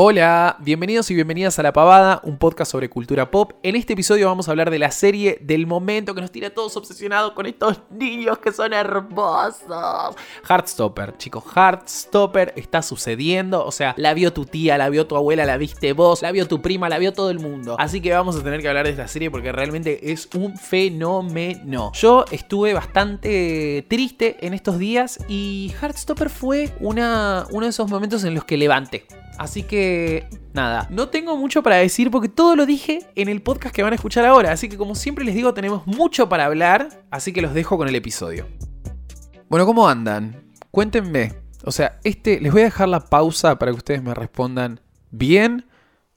Hola, bienvenidos y bienvenidas a La Pavada, un podcast sobre cultura pop. En este episodio vamos a hablar de la serie del momento que nos tiene a todos obsesionados con estos niños que son hermosos. Heartstopper, chicos, Heartstopper está sucediendo. O sea, la vio tu tía, la vio tu abuela, la viste vos, la vio tu prima, la vio todo el mundo. Así que vamos a tener que hablar de esta serie porque realmente es un fenómeno. Yo estuve bastante triste en estos días y Heartstopper fue una, uno de esos momentos en los que levanté. Así que, nada, no tengo mucho para decir porque todo lo dije en el podcast que van a escuchar ahora. Así que como siempre les digo, tenemos mucho para hablar, así que los dejo con el episodio. Bueno, ¿cómo andan? Cuéntenme. O sea, este, les voy a dejar la pausa para que ustedes me respondan bien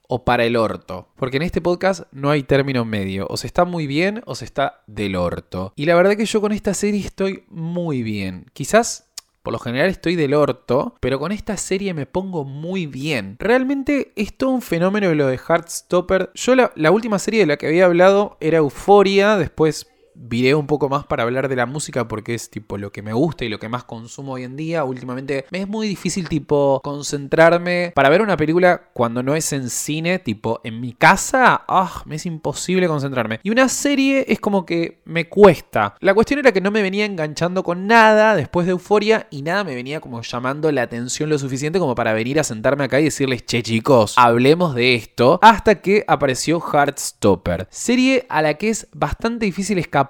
o para el orto. Porque en este podcast no hay término medio. O se está muy bien o se está del orto. Y la verdad que yo con esta serie estoy muy bien. Quizás por lo general estoy del orto, pero con esta serie me pongo muy bien. Realmente es todo un fenómeno lo de Heartstopper. Yo la, la última serie de la que había hablado era Euforia, después viré un poco más para hablar de la música porque es tipo lo que me gusta y lo que más consumo hoy en día. Últimamente me es muy difícil tipo concentrarme para ver una película cuando no es en cine, tipo en mi casa, ah, me es imposible concentrarme. Y una serie es como que me cuesta. La cuestión era que no me venía enganchando con nada después de Euforia y nada me venía como llamando la atención lo suficiente como para venir a sentarme acá y decirles, che chicos, hablemos de esto, hasta que apareció Heartstopper, serie a la que es bastante difícil escapar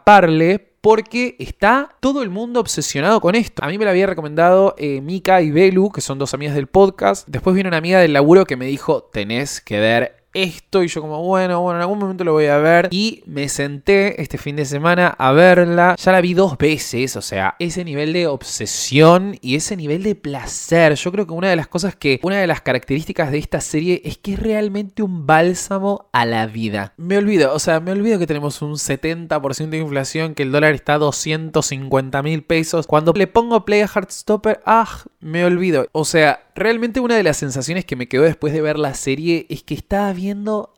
porque está todo el mundo obsesionado con esto. A mí me la había recomendado eh, Mika y Belu, que son dos amigas del podcast. Después vino una amiga del laburo que me dijo, tenés que ver esto y yo como, bueno, bueno, en algún momento lo voy a ver. Y me senté este fin de semana a verla. Ya la vi dos veces, o sea, ese nivel de obsesión y ese nivel de placer. Yo creo que una de las cosas que, una de las características de esta serie es que es realmente un bálsamo a la vida. Me olvido, o sea, me olvido que tenemos un 70% de inflación, que el dólar está a 250 mil pesos. Cuando le pongo play a Heartstopper, ah, me olvido. O sea, realmente una de las sensaciones que me quedó después de ver la serie es que estaba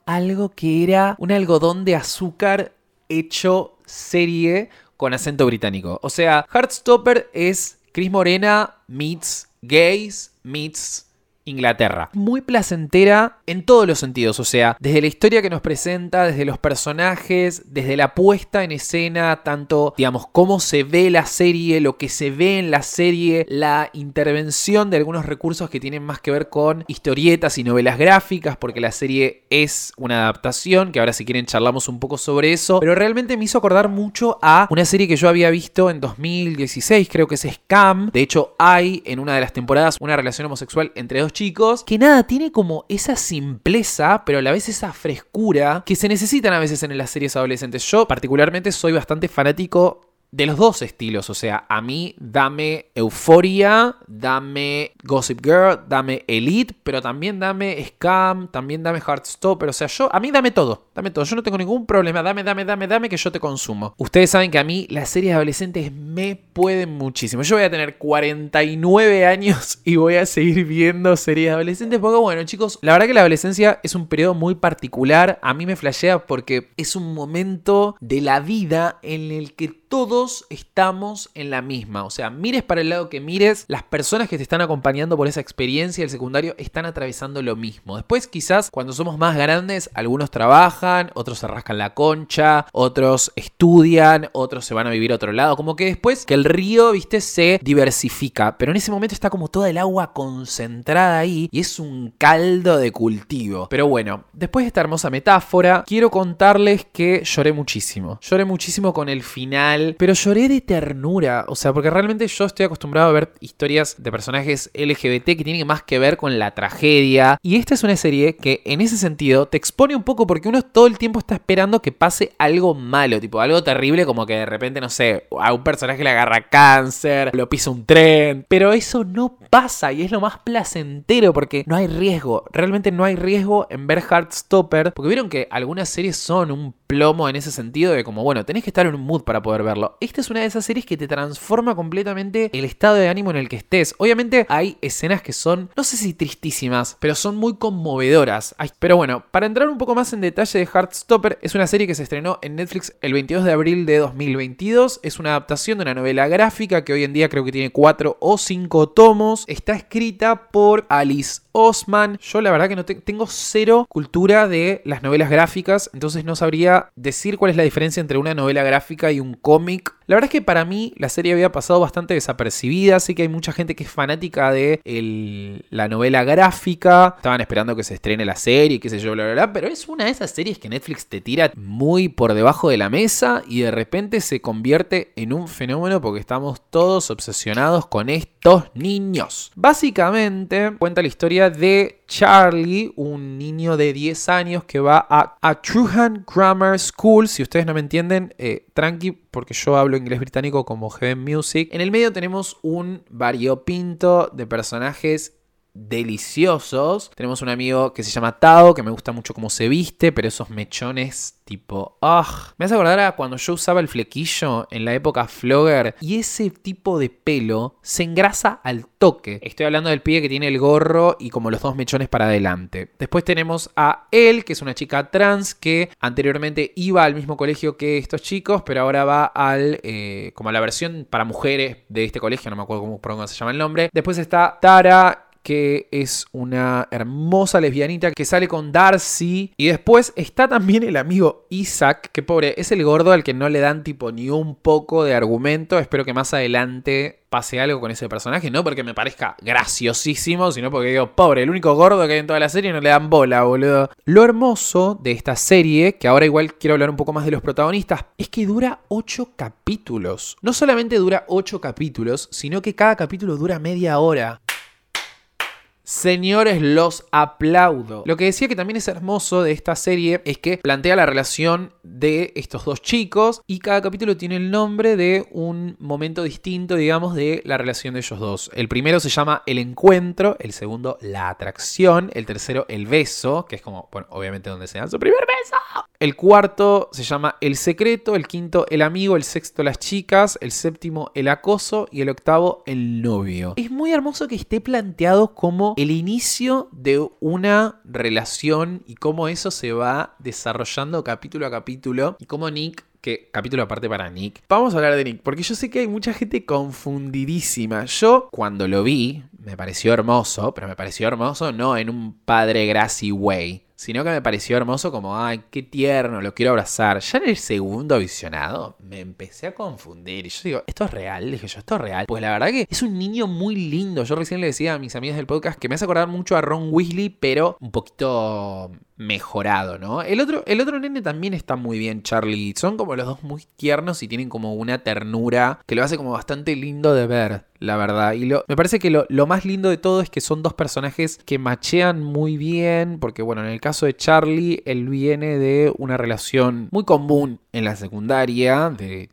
algo que era un algodón de azúcar hecho serie con acento británico. O sea, Heartstopper es Chris Morena meets gays meets Inglaterra. Muy placentera en todos los sentidos, o sea, desde la historia que nos presenta, desde los personajes, desde la puesta en escena, tanto, digamos, cómo se ve la serie, lo que se ve en la serie, la intervención de algunos recursos que tienen más que ver con historietas y novelas gráficas, porque la serie es una adaptación, que ahora si quieren charlamos un poco sobre eso, pero realmente me hizo acordar mucho a una serie que yo había visto en 2016, creo que es Scam, de hecho hay en una de las temporadas una relación homosexual entre dos chicos, que nada, tiene como esa simpleza, pero a la vez esa frescura que se necesitan a veces en las series adolescentes. Yo particularmente soy bastante fanático de los dos estilos. O sea, a mí dame Euforia, dame Gossip Girl, dame Elite, pero también dame Scam, también dame Heartstopper. O sea, yo, a mí dame todo, dame todo. Yo no tengo ningún problema. Dame, dame, dame, dame que yo te consumo. Ustedes saben que a mí las series adolescentes me pueden muchísimo. Yo voy a tener 49 años y voy a seguir viendo series adolescentes porque, bueno, chicos, la verdad que la adolescencia es un periodo muy particular. A mí me flashea porque es un momento de la vida en el que todos estamos en la misma. O sea, mires para el lado que mires, las personas que te están acompañando por esa experiencia del secundario están atravesando lo mismo. Después, quizás cuando somos más grandes, algunos trabajan, otros se rascan la concha, otros estudian, otros se van a vivir a otro lado. Como que después que el río, viste, se diversifica. Pero en ese momento está como toda el agua concentrada ahí y es un caldo de cultivo. Pero bueno, después de esta hermosa metáfora, quiero contarles que lloré muchísimo. Lloré muchísimo con el final pero lloré de ternura, o sea, porque realmente yo estoy acostumbrado a ver historias de personajes LGBT que tienen más que ver con la tragedia, y esta es una serie que en ese sentido te expone un poco porque uno todo el tiempo está esperando que pase algo malo, tipo algo terrible como que de repente, no sé, a un personaje le agarra cáncer, lo pisa un tren, pero eso no pasa y es lo más placentero porque no hay riesgo, realmente no hay riesgo en ver Heartstopper, porque vieron que algunas series son un plomo en ese sentido de como, bueno, tenés que estar en un mood para poder verlo. Esta es una de esas series que te transforma completamente el estado de ánimo en el que estés. Obviamente hay escenas que son, no sé si tristísimas, pero son muy conmovedoras. pero bueno, para entrar un poco más en detalle de Heartstopper, es una serie que se estrenó en Netflix el 22 de abril de 2022. Es una adaptación de una novela gráfica que hoy en día creo que tiene 4 o 5 tomos. Está escrita por Alice Osman. Yo la verdad que no tengo cero cultura de las novelas gráficas, entonces no sabría decir cuál es la diferencia entre una novela gráfica y un cómic. La verdad es que para mí la serie había pasado bastante desapercibida, sé que hay mucha gente que es fanática de la novela gráfica, estaban esperando que se estrene la serie, qué sé yo, bla, bla, bla, pero es una de esas series que Netflix te tira muy por debajo de la mesa y de repente se convierte en un fenómeno porque estamos todos obsesionados con estos niños. Básicamente cuenta la historia de Charlie, un niño de 10 años que va a, a Truhan Grammar School. Si ustedes no me entienden, eh, tranqui, porque yo hablo inglés británico como Heaven Music. En el medio tenemos un variopinto de personajes deliciosos. Tenemos un amigo que se llama Tao, que me gusta mucho cómo se viste, pero esos mechones tipo, ah, me hace acordar a cuando yo usaba el flequillo en la época Flogger y ese tipo de pelo se engrasa al toque. Estoy hablando del pibe que tiene el gorro y como los dos mechones para adelante. Después tenemos a él, que es una chica trans que anteriormente iba al mismo colegio que estos chicos, pero ahora va al, eh, como a la versión para mujeres de este colegio, no me acuerdo cómo, cómo se llama el nombre. Después está Tara, que es una hermosa lesbianita que sale con Darcy. Y después está también el amigo Isaac, que pobre, es el gordo al que no le dan tipo ni un poco de argumento. Espero que más adelante pase algo con ese personaje, no porque me parezca graciosísimo, sino porque digo, pobre, el único gordo que hay en toda la serie no le dan bola, boludo. Lo hermoso de esta serie, que ahora igual quiero hablar un poco más de los protagonistas, es que dura 8 capítulos. No solamente dura 8 capítulos, sino que cada capítulo dura media hora. Señores, los aplaudo. Lo que decía que también es hermoso de esta serie es que plantea la relación de estos dos chicos y cada capítulo tiene el nombre de un momento distinto, digamos, de la relación de ellos dos. El primero se llama El encuentro, el segundo La atracción, el tercero El beso, que es como, bueno, obviamente donde se dan su primer beso. El cuarto se llama El secreto, el quinto El amigo, el sexto Las chicas, el séptimo El acoso y el octavo El novio. Es muy hermoso que esté planteado como el inicio de una relación y cómo eso se va desarrollando capítulo a capítulo y cómo Nick que capítulo aparte para Nick. Vamos a hablar de Nick, porque yo sé que hay mucha gente confundidísima. Yo cuando lo vi, me pareció hermoso, pero me pareció hermoso no en un padre Grassy way, sino que me pareció hermoso como, ay, qué tierno, lo quiero abrazar. Ya en el segundo visionado me empecé a confundir. Y yo digo, ¿esto es real? Dije yo, ¿esto es real? Pues la verdad que es un niño muy lindo. Yo recién le decía a mis amigas del podcast que me hace acordar mucho a Ron Weasley, pero un poquito mejorado, ¿no? El otro, el otro nene también está muy bien, Charlie. Son como los dos muy tiernos y tienen como una ternura que lo hace como bastante lindo de ver, la verdad. Y lo, me parece que lo, lo más lindo de todo es que son dos personajes que machean muy bien, porque bueno, en el caso de Charlie, él viene de una relación muy común en la secundaria, de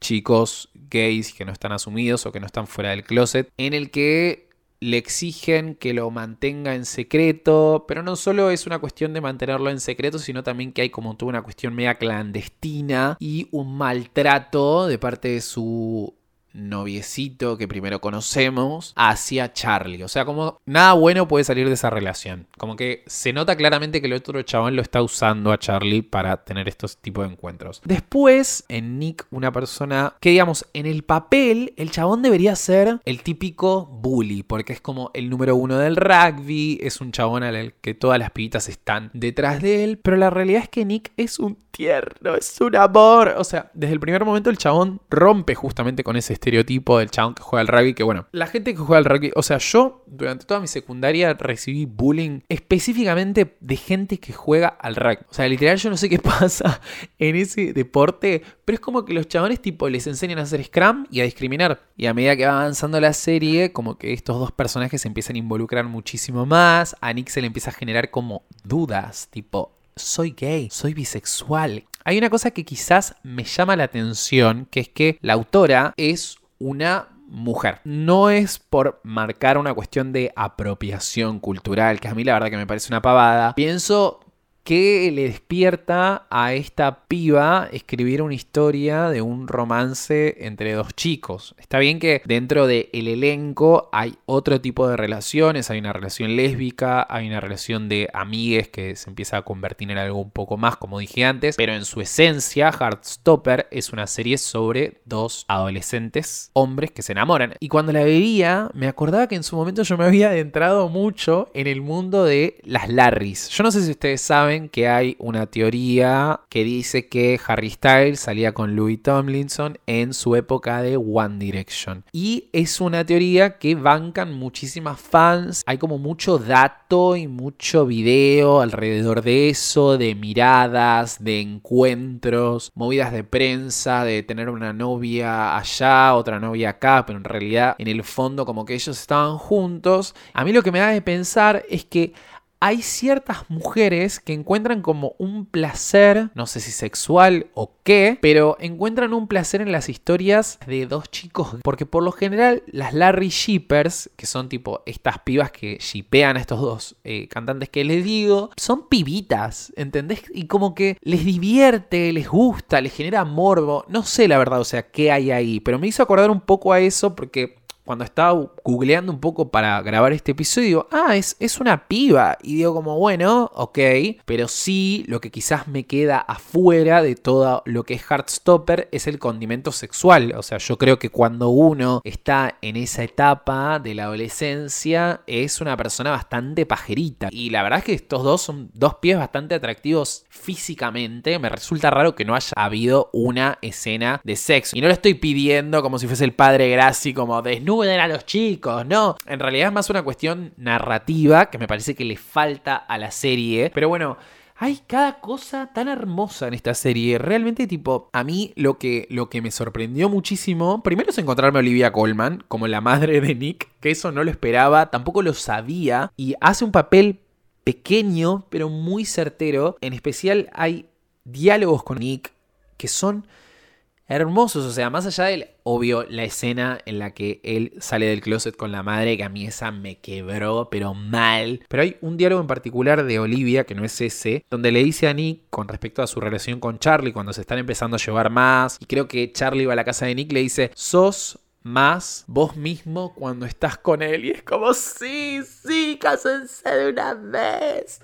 chicos gays que no están asumidos o que no están fuera del closet, en el que le exigen que lo mantenga en secreto, pero no solo es una cuestión de mantenerlo en secreto, sino también que hay como toda una cuestión media clandestina y un maltrato de parte de su noviecito que primero conocemos hacia Charlie. O sea, como nada bueno puede salir de esa relación. Como que se nota claramente que el otro chabón lo está usando a Charlie para tener estos tipos de encuentros. Después, en Nick, una persona que, digamos, en el papel, el chabón debería ser el típico bully, porque es como el número uno del rugby, es un chabón al que todas las pibitas están detrás de él, pero la realidad es que Nick es un tierno, es un amor. O sea, desde el primer momento el chabón rompe justamente con ese estereotipo del chabón que juega al rugby, que bueno, la gente que juega al rugby, o sea, yo durante toda mi secundaria recibí bullying específicamente de gente que juega al rugby. O sea, literal yo no sé qué pasa en ese deporte, pero es como que los chabones tipo les enseñan a hacer scrum y a discriminar. Y a medida que va avanzando la serie, como que estos dos personajes se empiezan a involucrar muchísimo más, a Nick se le empieza a generar como dudas, tipo, soy gay, soy bisexual, hay una cosa que quizás me llama la atención, que es que la autora es una mujer. No es por marcar una cuestión de apropiación cultural, que a mí la verdad que me parece una pavada. Pienso que le despierta a esta piba escribir una historia de un romance entre dos chicos. Está bien que dentro del elenco hay otro tipo de relaciones, hay una relación lésbica, hay una relación de amigues que se empieza a convertir en algo un poco más, como dije antes, pero en su esencia Heartstopper es una serie sobre dos adolescentes hombres que se enamoran. Y cuando la veía, me acordaba que en su momento yo me había adentrado mucho en el mundo de las Larrys. Yo no sé si ustedes saben que hay una teoría que dice que Harry Styles salía con Louis Tomlinson en su época de One Direction. Y es una teoría que bancan muchísimas fans. Hay como mucho dato y mucho video alrededor de eso, de miradas, de encuentros, movidas de prensa, de tener una novia allá, otra novia acá, pero en realidad en el fondo como que ellos estaban juntos. A mí lo que me da de pensar es que hay ciertas mujeres que encuentran como un placer, no sé si sexual o qué, pero encuentran un placer en las historias de dos chicos. Porque por lo general las Larry Shippers, que son tipo estas pibas que shipean a estos dos eh, cantantes que les digo, son pibitas, ¿entendés? Y como que les divierte, les gusta, les genera morbo. No sé la verdad, o sea, qué hay ahí, pero me hizo acordar un poco a eso porque cuando estaba googleando un poco para grabar este episodio, ah, es, es una piba. Y digo como, bueno, ok, pero sí lo que quizás me queda afuera de todo lo que es Heartstopper es el condimento sexual. O sea, yo creo que cuando uno está en esa etapa de la adolescencia es una persona bastante pajerita. Y la verdad es que estos dos son dos pies bastante atractivos físicamente. Me resulta raro que no haya habido una escena de sexo. Y no lo estoy pidiendo como si fuese el padre Graci, como desnudo a los chicos, no. En realidad es más una cuestión narrativa que me parece que le falta a la serie. Pero bueno, hay cada cosa tan hermosa en esta serie. Realmente, tipo, a mí lo que, lo que me sorprendió muchísimo, primero es encontrarme a Olivia Colman como la madre de Nick, que eso no lo esperaba, tampoco lo sabía, y hace un papel pequeño, pero muy certero. En especial hay diálogos con Nick que son hermosos, o sea, más allá del obvio la escena en la que él sale del closet con la madre, que a mí esa me quebró, pero mal. Pero hay un diálogo en particular de Olivia, que no es ese, donde le dice a Nick con respecto a su relación con Charlie, cuando se están empezando a llevar más, y creo que Charlie va a la casa de Nick, le dice, sos más vos mismo cuando estás con él. Y es como, sí, sí, cásense de una vez.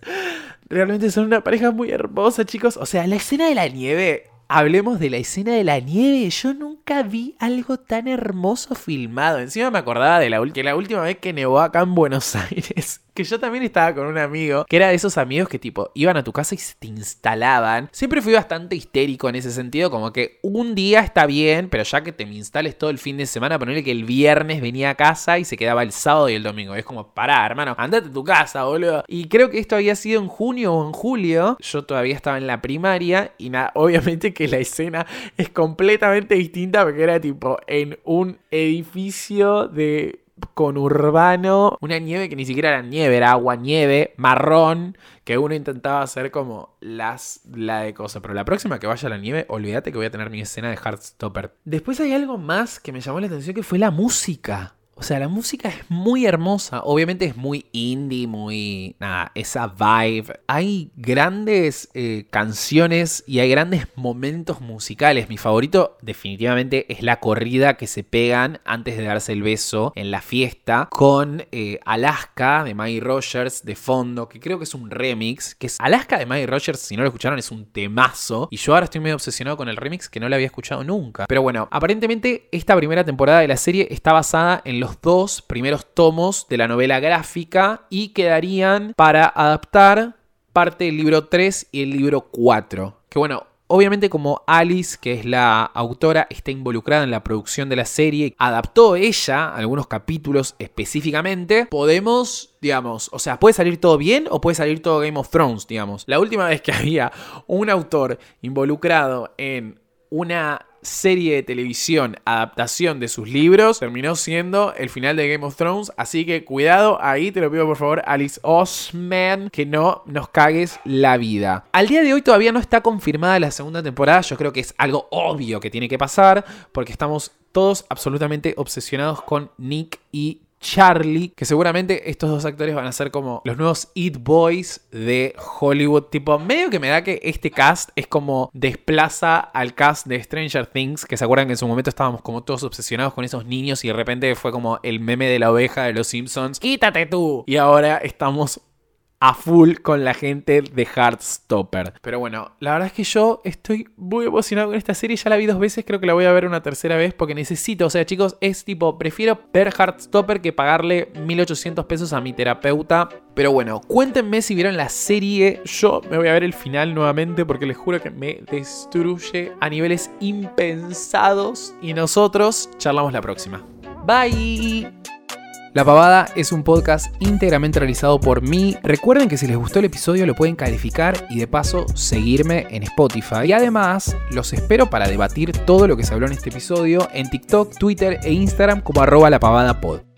Realmente son una pareja muy hermosa, chicos. O sea, la escena de la nieve hablemos de la escena de la nieve. Yo nunca vi algo tan hermoso filmado. Encima me acordaba de la, última vez que nevó acá en Buenos Aires que yo también estaba con un amigo, que era de esos amigos que tipo iban a tu casa y se te instalaban. Siempre fui bastante histérico en ese sentido, como que un día está bien, pero ya que te me instales todo el fin de semana, ponerle que el viernes venía a casa y se quedaba el sábado y el domingo. Es como, pará, hermano, andate a tu casa, boludo. Y creo que esto había sido en junio o en julio. Yo todavía estaba en la primaria y nada, obviamente que la escena es completamente distinta porque era tipo en un edificio de con urbano, una nieve que ni siquiera era nieve, era agua nieve, marrón, que uno intentaba hacer como las la de cosas. Pero la próxima que vaya a la nieve, olvídate que voy a tener mi escena de Heartstopper. Después hay algo más que me llamó la atención que fue la música. O sea, la música es muy hermosa. Obviamente es muy indie, muy. Nada, esa vibe. Hay grandes eh, canciones y hay grandes momentos musicales. Mi favorito, definitivamente, es la corrida que se pegan antes de darse el beso en la fiesta con eh, Alaska de Maggie Rogers de fondo, que creo que es un remix. Que es Alaska de Maggie Rogers, si no lo escucharon, es un temazo. Y yo ahora estoy medio obsesionado con el remix que no lo había escuchado nunca. Pero bueno, aparentemente esta primera temporada de la serie está basada en dos primeros tomos de la novela gráfica y quedarían para adaptar parte del libro 3 y el libro 4. Que bueno, Obviamente como Alice, que es la autora, está involucrada en la producción de la serie, adaptó ella algunos capítulos específicamente, podemos, digamos, o sea, puede salir todo bien o puede salir todo Game of Thrones, digamos. La última vez que había un autor involucrado en una serie de televisión adaptación de sus libros terminó siendo el final de Game of Thrones. Así que cuidado, ahí te lo pido por favor, Alice Osman, que no nos cagues la vida. Al día de hoy todavía no está confirmada la segunda temporada. Yo creo que es algo obvio que tiene que pasar porque estamos todos absolutamente obsesionados con Nick y Charlie, que seguramente estos dos actores van a ser como los nuevos It Boys de Hollywood. Tipo, medio que me da que este cast es como desplaza al cast de Stranger Things, que se acuerdan que en su momento estábamos como todos obsesionados con esos niños y de repente fue como el meme de la oveja de los Simpsons. Quítate tú. Y ahora estamos a full con la gente de Heartstopper. Pero bueno, la verdad es que yo estoy muy emocionado con esta serie. Ya la vi dos veces, creo que la voy a ver una tercera vez porque necesito. O sea, chicos, es tipo, prefiero ver Heartstopper que pagarle 1800 pesos a mi terapeuta. Pero bueno, cuéntenme si vieron la serie. Yo me voy a ver el final nuevamente porque les juro que me destruye a niveles impensados. Y nosotros charlamos la próxima. Bye. La Pavada es un podcast íntegramente realizado por mí. Recuerden que si les gustó el episodio lo pueden calificar y de paso seguirme en Spotify. Y además los espero para debatir todo lo que se habló en este episodio en TikTok, Twitter e Instagram como arroba la pod.